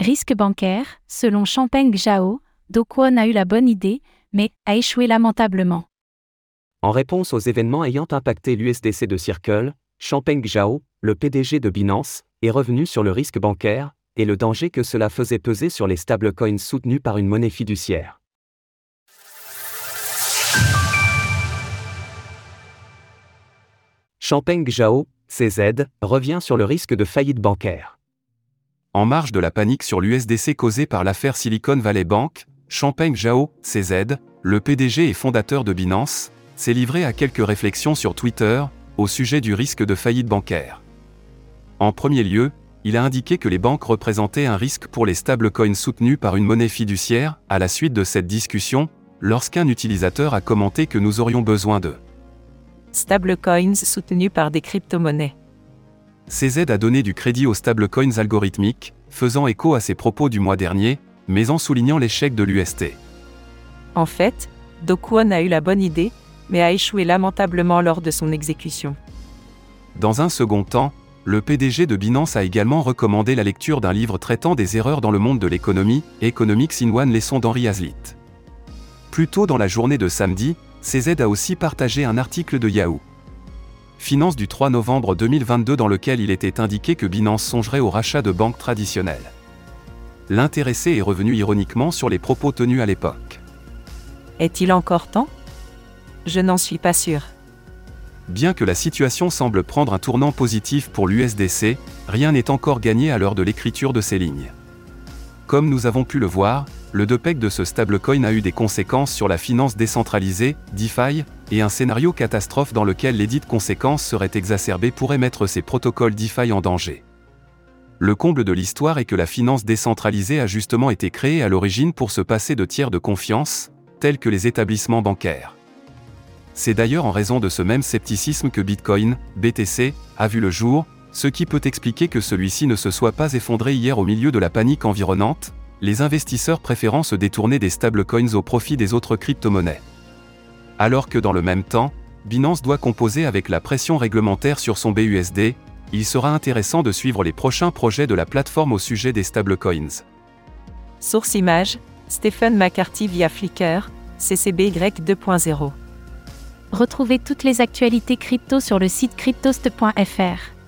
Risque bancaire, selon Champagne Zhao, Do a eu la bonne idée, mais a échoué lamentablement. En réponse aux événements ayant impacté l'USDC de Circle, Champagne Zhao, le PDG de Binance, est revenu sur le risque bancaire et le danger que cela faisait peser sur les stablecoins soutenus par une monnaie fiduciaire. Champagne Zhao, CZ, revient sur le risque de faillite bancaire. En marge de la panique sur l'USDC causée par l'affaire Silicon Valley Bank, Champagne Zhao, CZ, le PDG et fondateur de Binance, s'est livré à quelques réflexions sur Twitter au sujet du risque de faillite bancaire. En premier lieu, il a indiqué que les banques représentaient un risque pour les stablecoins soutenus par une monnaie fiduciaire, à la suite de cette discussion, lorsqu'un utilisateur a commenté que nous aurions besoin de stablecoins soutenus par des crypto-monnaies. CZ a donné du crédit aux stablecoins algorithmiques, faisant écho à ses propos du mois dernier, mais en soulignant l'échec de l'UST. En fait, Do Kwon a eu la bonne idée, mais a échoué lamentablement lors de son exécution. Dans un second temps, le PDG de Binance a également recommandé la lecture d'un livre traitant des erreurs dans le monde de l'économie, Economics in One Lesson d'Henri Hazlitt. Plus tôt dans la journée de samedi, CZ a aussi partagé un article de Yahoo! Finance du 3 novembre 2022 dans lequel il était indiqué que Binance songerait au rachat de banques traditionnelles. L'intéressé est revenu ironiquement sur les propos tenus à l'époque. Est-il encore temps? Je n'en suis pas sûr. Bien que la situation semble prendre un tournant positif pour l'USDC, rien n'est encore gagné à l'heure de l'écriture de ces lignes. Comme nous avons pu le voir, le DPEC de ce stablecoin a eu des conséquences sur la finance décentralisée, DeFi, et un scénario catastrophe dans lequel les dites conséquences seraient exacerbées pourrait mettre ces protocoles DeFi en danger. Le comble de l'histoire est que la finance décentralisée a justement été créée à l'origine pour se passer de tiers de confiance, tels que les établissements bancaires. C'est d'ailleurs en raison de ce même scepticisme que Bitcoin, BTC, a vu le jour, ce qui peut expliquer que celui-ci ne se soit pas effondré hier au milieu de la panique environnante, les investisseurs préférant se détourner des stablecoins au profit des autres crypto-monnaies. Alors que dans le même temps, Binance doit composer avec la pression réglementaire sur son BUSD, il sera intéressant de suivre les prochains projets de la plateforme au sujet des stablecoins. Source image, Stephen McCarthy via Flickr, CCBY 2.0. Retrouvez toutes les actualités crypto sur le site cryptost.fr.